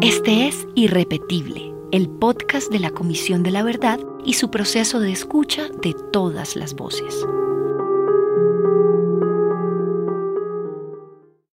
Este es Irrepetible, el podcast de la Comisión de la Verdad y su proceso de escucha de todas las voces.